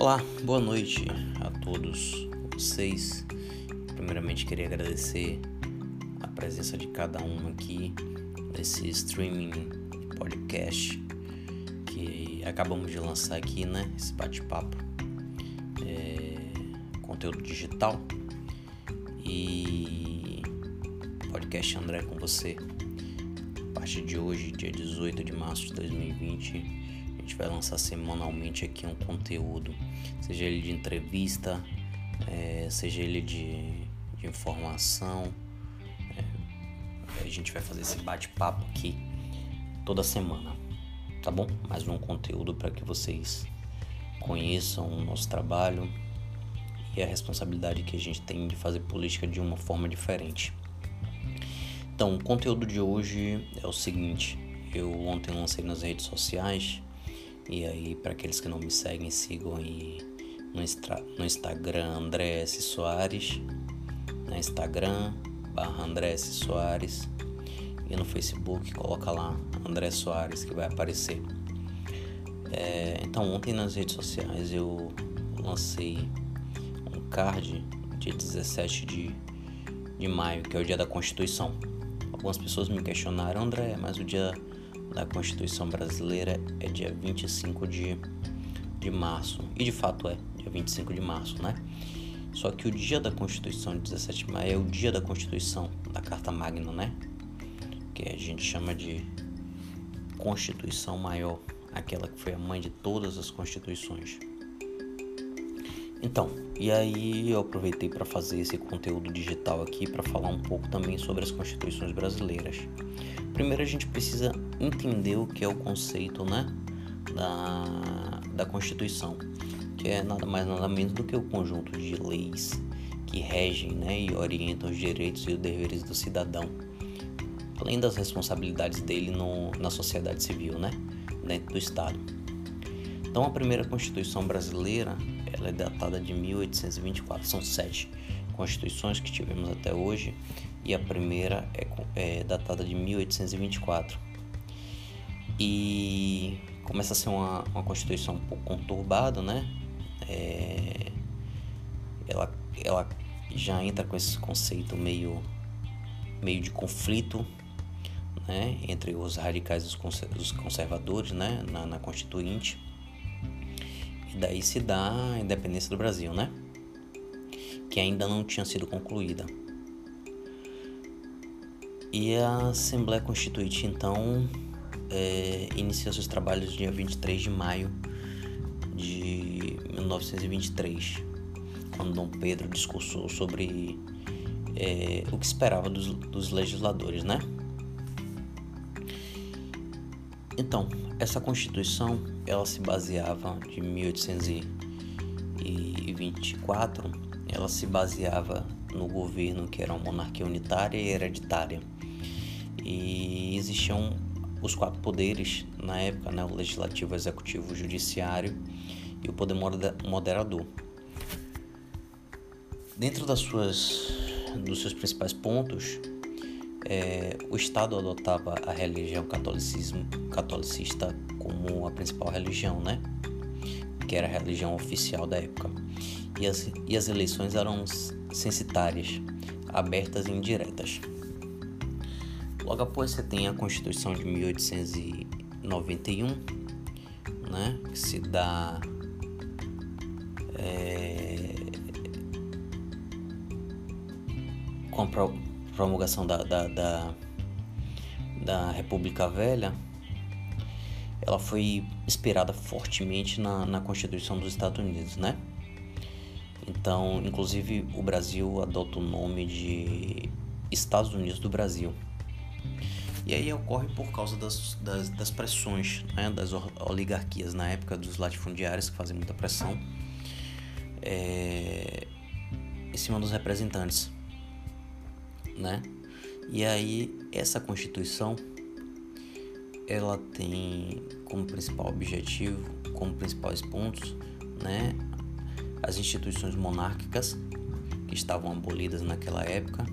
Olá, boa noite a todos vocês. Primeiramente queria agradecer a presença de cada um aqui nesse streaming podcast que acabamos de lançar aqui, né? Esse bate-papo, é, conteúdo digital e podcast André com você. A partir de hoje, dia 18 de março de 2020 gente vai lançar semanalmente aqui um conteúdo, seja ele de entrevista, é, seja ele de, de informação. É, a gente vai fazer esse bate-papo aqui toda semana, tá bom? Mais um conteúdo para que vocês conheçam o nosso trabalho e a responsabilidade que a gente tem de fazer política de uma forma diferente. Então, o conteúdo de hoje é o seguinte: eu ontem lancei nas redes sociais e aí, para aqueles que não me seguem, sigam aí no, no Instagram André S. Soares, no Instagram barra André S. Soares e no Facebook coloca lá André Soares que vai aparecer. É, então ontem nas redes sociais eu lancei um card dia 17 de, de maio, que é o dia da Constituição. Algumas pessoas me questionaram, André, mas o dia da Constituição Brasileira é dia 25 de, de março. E de fato é, dia 25 de março, né? Só que o dia da Constituição, de 17 de maio, é o dia da Constituição, da Carta Magna, né? Que a gente chama de Constituição Maior, aquela que foi a mãe de todas as constituições. Então, e aí eu aproveitei para fazer esse conteúdo digital aqui para falar um pouco também sobre as constituições brasileiras. Primeiro a gente precisa entender o que é o conceito, né, da, da Constituição, que é nada mais nada menos do que o conjunto de leis que regem, né, e orientam os direitos e os deveres do cidadão, além das responsabilidades dele no, na sociedade civil, né, dentro do Estado. Então a primeira Constituição brasileira ela é datada de 1824. São sete constituições que tivemos até hoje e a primeira é, é datada de 1824. E começa a ser uma, uma constituição um pouco conturbada, né? É, ela, ela já entra com esse conceito meio, meio de conflito né? entre os radicais e os conservadores né? na, na Constituinte. E daí se dá a independência do Brasil, né? Que ainda não tinha sido concluída. E a Assembleia Constituinte, então, é, inicia seus trabalhos dia 23 de maio de 1923, quando Dom Pedro discursou sobre é, o que esperava dos, dos legisladores, né? Então, essa Constituição, ela se baseava de 1824, ela se baseava no governo que era uma monarquia unitária e hereditária. E existiam os quatro poderes na época, né, o legislativo, o executivo, o judiciário e o poder moderador. Dentro das suas dos seus principais pontos, é, o Estado adotava a religião catolicismo, catolicista como a principal religião, né? Que era a religião oficial da época. E as, e as eleições eram censitárias, abertas e indiretas. Logo após você tem a Constituição de 1891, né? Que se dá é, com a promulgação da, da, da, da República Velha, ela foi inspirada fortemente na, na Constituição dos Estados Unidos, né? Então, inclusive, o Brasil adota o nome de Estados Unidos do Brasil. E aí ocorre por causa das, das, das pressões né, das oligarquias na época dos latifundiários que fazem muita pressão é, em cima dos representantes né? E aí essa Constituição ela tem como principal objetivo, como principais pontos, né, as instituições monárquicas que estavam abolidas naquela época.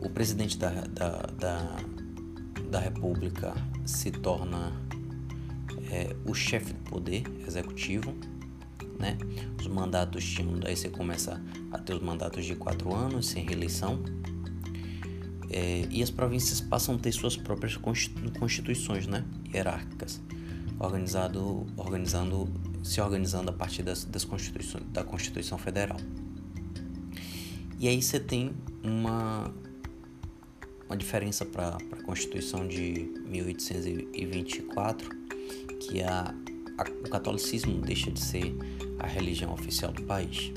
O presidente da, da, da, da República se torna é, o chefe do poder executivo, né? Os mandatos tinham, daí você começa a ter os mandatos de quatro anos sem reeleição. É, e as províncias passam a ter suas próprias constituições, né? Hierárquicas, organizado, organizando, se organizando a partir das, das constituições da Constituição Federal. E aí você tem uma uma diferença para a Constituição de 1824, que a, a, o catolicismo deixa de ser a religião oficial do país.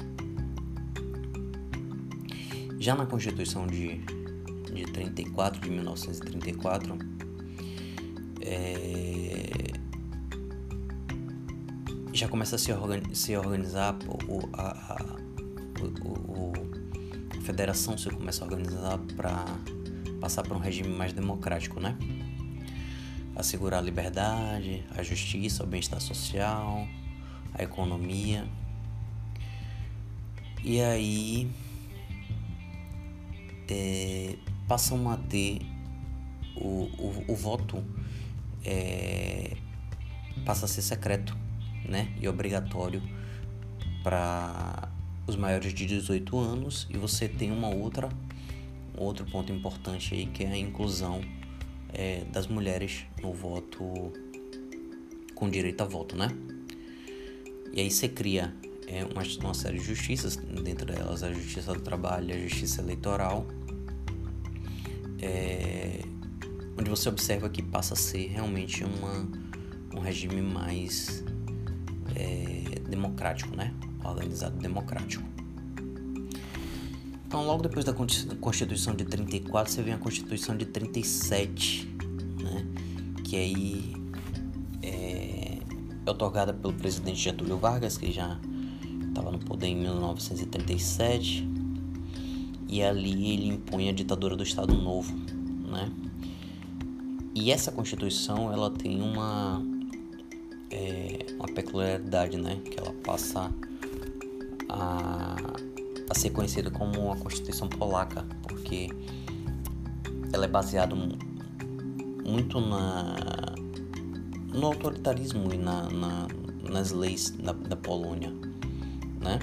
Já na Constituição de, de 34, de 1934, é, já começa a se, organi se organizar o, a, a, o, a federação se começa a organizar para passar para um regime mais democrático, né? Assegurar a liberdade, a justiça, o bem-estar social, a economia. E aí é, passam a ter o, o, o voto é, passa a ser secreto né, e obrigatório para os maiores de 18 anos e você tem uma outra outro ponto importante aí que é a inclusão é, das mulheres no voto com direito a voto, né? E aí você cria é, uma, uma série de justiças, dentro delas a justiça do trabalho, a justiça eleitoral, é, onde você observa que passa a ser realmente uma, um regime mais é, democrático, né? Organizado democrático. Então, logo depois da Constituição de 34, você vem a Constituição de 37, né? que aí é, é otorgada pelo presidente Getúlio Vargas, que já estava no poder em 1937, e ali ele impõe a ditadura do Estado Novo, né? E essa Constituição, ela tem uma, é, uma peculiaridade, né? Que ela passa a a ser conhecida como a Constituição Polaca, porque ela é baseada muito na, no autoritarismo e na, na nas leis da, da Polônia, né?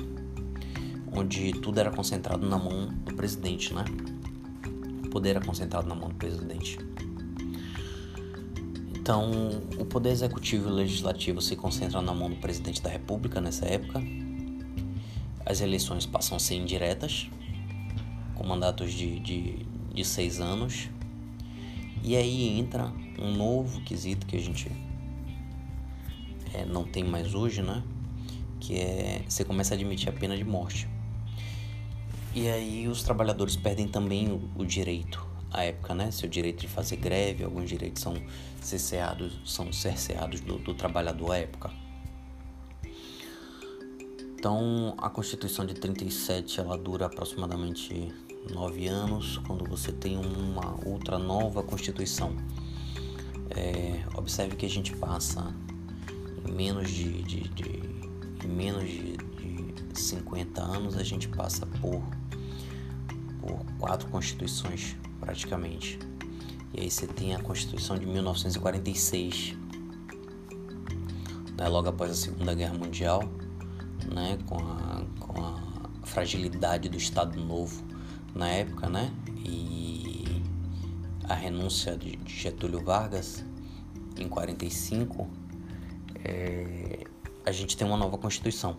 Onde tudo era concentrado na mão do presidente, né? O poder era concentrado na mão do presidente. Então, o poder executivo e legislativo se concentra na mão do presidente da República nessa época as eleições passam a ser indiretas, com mandatos de, de, de seis anos. E aí entra um novo quesito que a gente é, não tem mais hoje, né? Que é você começa a admitir a pena de morte. E aí os trabalhadores perdem também o, o direito à época, né? Seu direito de fazer greve, alguns direitos são cerceados, são cerceados do, do trabalhador à época. Então, a Constituição de 37 ela dura aproximadamente nove anos, quando você tem uma outra nova Constituição. É, observe que a gente passa em menos de, de, de menos de, de 50 anos, a gente passa por, por quatro constituições praticamente. E aí você tem a Constituição de 1946, né, logo após a Segunda Guerra Mundial né, com a, com a fragilidade do Estado Novo na época, né, e a renúncia de Getúlio Vargas em 45, é, a gente tem uma nova Constituição.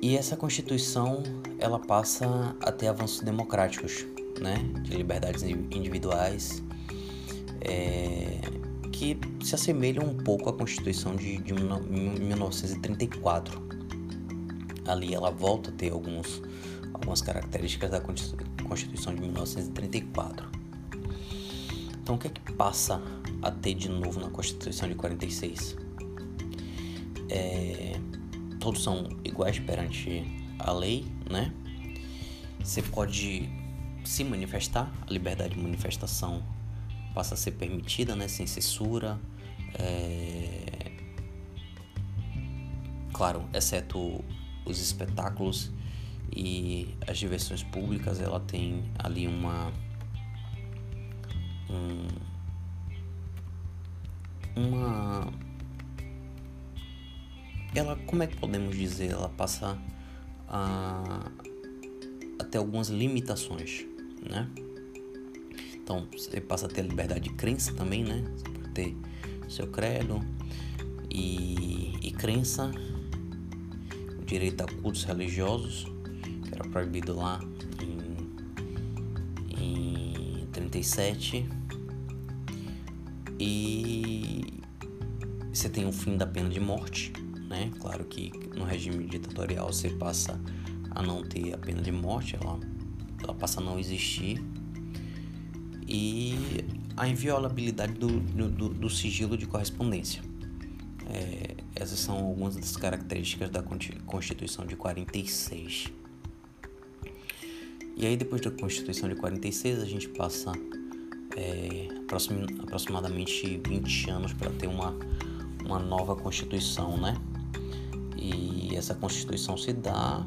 E essa Constituição, ela passa a ter avanços democráticos, né, de liberdades individuais, é, que se assemelham um pouco à Constituição de, de 1934. Ali ela volta a ter alguns, algumas características da Constituição de 1934. Então o que é que passa a ter de novo na Constituição de 46? É, todos são iguais perante a lei, né? Você pode se manifestar, a liberdade de manifestação passa a ser permitida, né, sem censura. É... Claro, exceto os espetáculos e as diversões públicas, ela tem ali uma um, uma ela, como é que podemos dizer, ela passa a, a ter algumas limitações, né? Então, você passa a ter a liberdade de crença também, né? Você pode ter seu credo e, e crença, o direito a cultos religiosos, que era proibido lá em, em 37. E você tem o fim da pena de morte, né? Claro que no regime ditatorial você passa a não ter a pena de morte, ela, ela passa a não existir e a inviolabilidade do, do, do sigilo de correspondência. É, essas são algumas das características da Constituição de 46. E aí, depois da Constituição de 46, a gente passa é, aproximadamente 20 anos para ter uma, uma nova Constituição, né? E essa Constituição se dá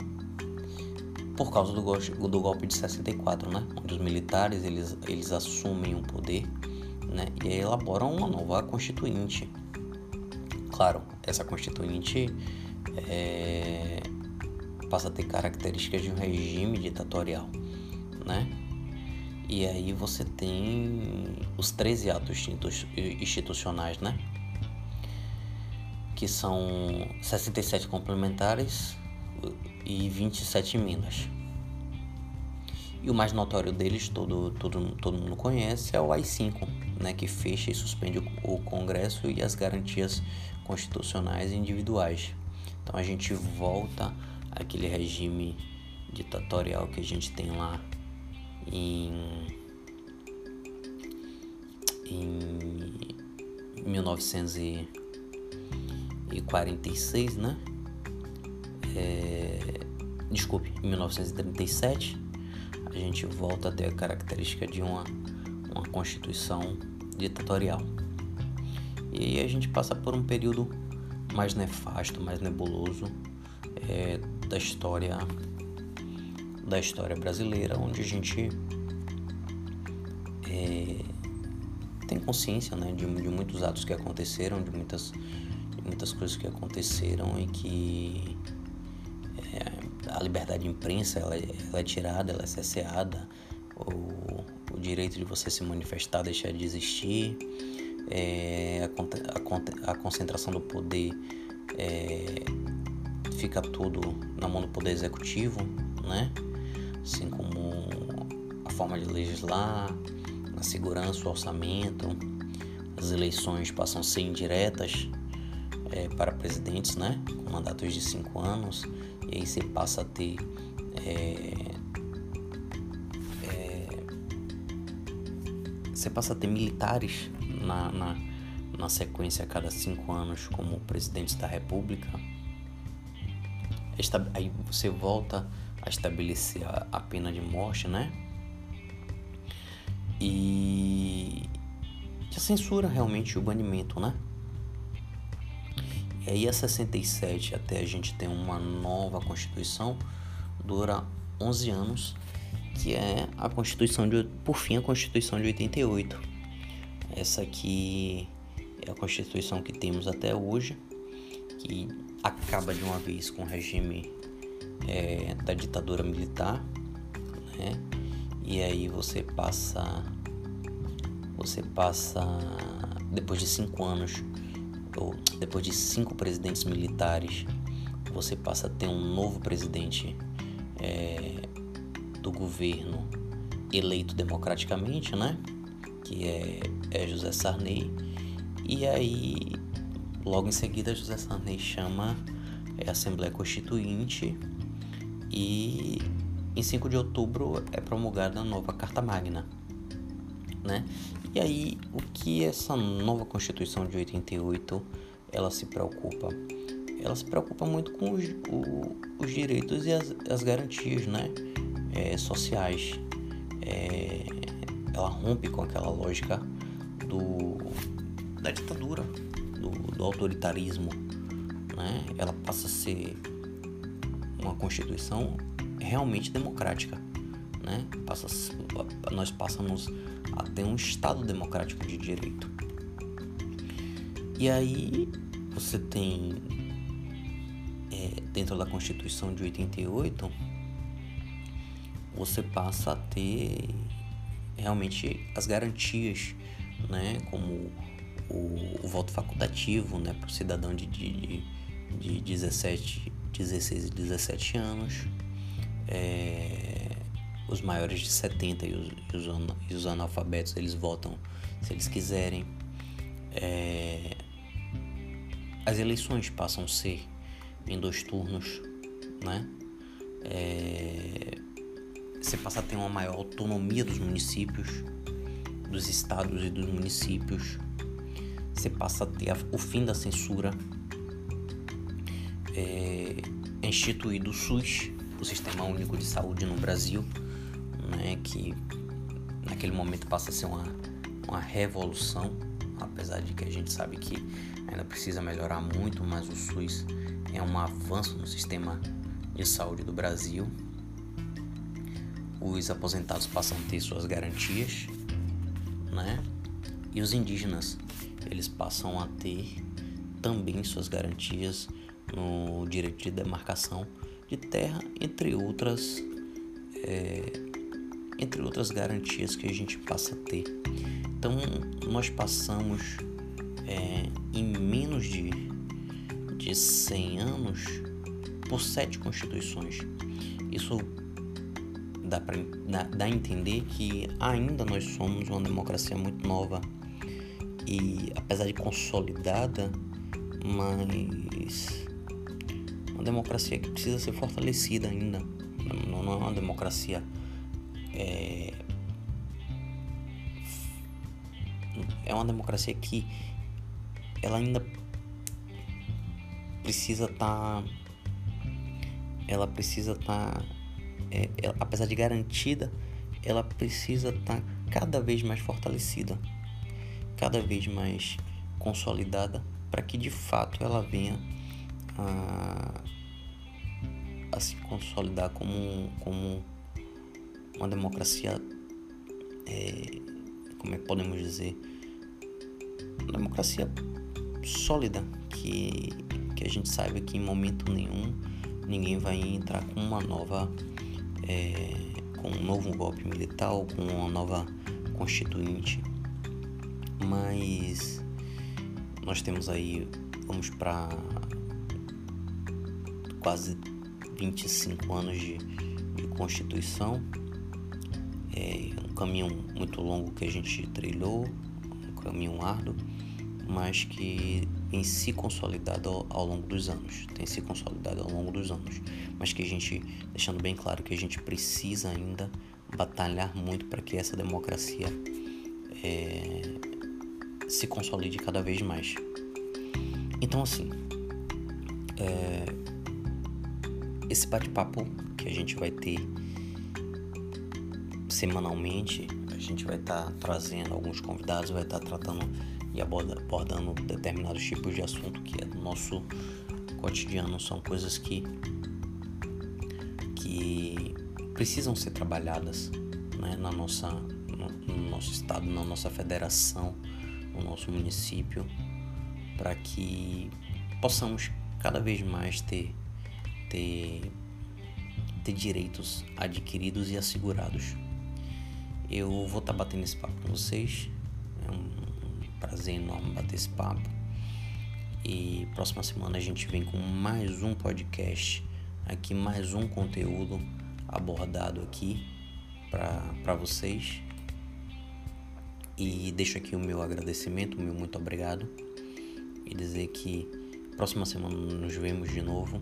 por causa do, do golpe de 64, né? Onde os militares eles, eles assumem o poder né? e elaboram uma nova constituinte. Claro, essa constituinte é, passa a ter características de um regime ditatorial, né? E aí você tem os 13 atos institucionais, né? Que são 67 complementares, e 27 Minas. E o mais notório deles, todo, todo, todo mundo conhece, é o AI-5, né, que fecha e suspende o, o Congresso e as garantias constitucionais e individuais. Então a gente volta àquele regime ditatorial que a gente tem lá em, em 1946, né? é, desculpe, em 1937, a gente volta a ter a característica de uma, uma constituição ditatorial. E aí a gente passa por um período mais nefasto, mais nebuloso é, da história da história brasileira, onde a gente é, tem consciência né, de, de muitos atos que aconteceram, de muitas, muitas coisas que aconteceram e que a liberdade de imprensa ela, é, ela é tirada, ela é cesseada, o, o direito de você se manifestar deixa de existir, é, a, a, a, concentração do poder é, fica tudo na mão do poder executivo, né? Assim como a forma de legislar, a segurança, o orçamento, as eleições passam a ser indiretas é, para presidentes, né? Com mandatos de cinco anos e aí você passa a ter é, é, você passa a ter militares na, na, na sequência a cada cinco anos como presidentes da república aí você volta a estabelecer a, a pena de morte né e a censura realmente o banimento né e aí a 67 até a gente ter uma nova Constituição dura 11 anos, que é a Constituição de por fim a Constituição de 88. Essa aqui é a Constituição que temos até hoje, que acaba de uma vez com o regime é, da ditadura militar, né? E aí você passa, você passa depois de cinco anos ou depois de cinco presidentes militares, você passa a ter um novo presidente é, do governo eleito democraticamente, né? Que é, é José Sarney. E aí, logo em seguida, José Sarney chama é, a Assembleia Constituinte e em 5 de outubro é promulgada a nova Carta Magna, né? E aí, o que essa nova Constituição de 88 ela se preocupa? Ela se preocupa muito com os, o, os direitos e as, as garantias, né? É, sociais. É, ela rompe com aquela lógica do, da ditadura, do, do autoritarismo, né? Ela passa a ser uma Constituição realmente democrática, né? Passa, nós passamos a ter um Estado democrático de direito. E aí você tem dentro da Constituição de 88, você passa a ter realmente as garantias, né, como o, o voto facultativo, né, para o cidadão de, de, de 17, 16 e 17 anos, é, os maiores de 70 e os, e os, e os analfabetos eles votam se eles quiserem. É, as eleições passam a ser em dois turnos, né? É, você passa a ter uma maior autonomia dos municípios, dos estados e dos municípios. Você passa a ter o fim da censura. É instituído o SUS, o Sistema Único de Saúde no Brasil, né, que naquele momento passa a ser uma, uma revolução, apesar de que a gente sabe que ainda precisa melhorar muito, mas o SUS é um avanço no sistema de saúde do Brasil. Os aposentados passam a ter suas garantias, né? E os indígenas, eles passam a ter também suas garantias no direito de demarcação de terra, entre outras, é, entre outras garantias que a gente passa a ter. Então, nós passamos é, em menos de, de 100 anos por sete constituições. Isso dá, para dá, dá a entender que ainda nós somos uma democracia muito nova e apesar de consolidada, mas uma democracia que precisa ser fortalecida ainda. Não, não é uma democracia é, é uma democracia que ela ainda precisa estar tá, ela precisa estar tá, é, é, apesar de garantida ela precisa estar tá cada vez mais fortalecida cada vez mais consolidada para que de fato ela venha a, a se consolidar como, como uma democracia é, como é que podemos dizer uma democracia sólida, que, que a gente saiba que em momento nenhum ninguém vai entrar com uma nova, é, com um novo golpe militar ou com uma nova constituinte. Mas nós temos aí, vamos para quase 25 anos de, de Constituição. É um caminho muito longo que a gente trilhou, um caminho árduo mas que tem se consolidado ao, ao, longo dos anos, tem se consolidado ao longo dos anos, mas que a gente, deixando bem claro que a gente precisa ainda batalhar muito para que essa democracia é, se consolide cada vez mais. Então, assim, é, esse bate-papo que a gente vai ter semanalmente, a gente vai estar tá trazendo alguns convidados, vai estar tá tratando e abordando determinados tipos de assunto que é do nosso cotidiano, são coisas que, que precisam ser trabalhadas né, na nossa, no, no nosso estado, na nossa federação, no nosso município, para que possamos cada vez mais ter, ter, ter direitos adquiridos e assegurados. Eu vou estar tá batendo esse papo com vocês. É um prazer enorme bater esse papo. E próxima semana a gente vem com mais um podcast, aqui mais um conteúdo abordado aqui para vocês. E deixo aqui o meu agradecimento, o meu muito obrigado. E dizer que próxima semana nos vemos de novo.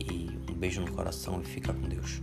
E um beijo no coração e fica com Deus.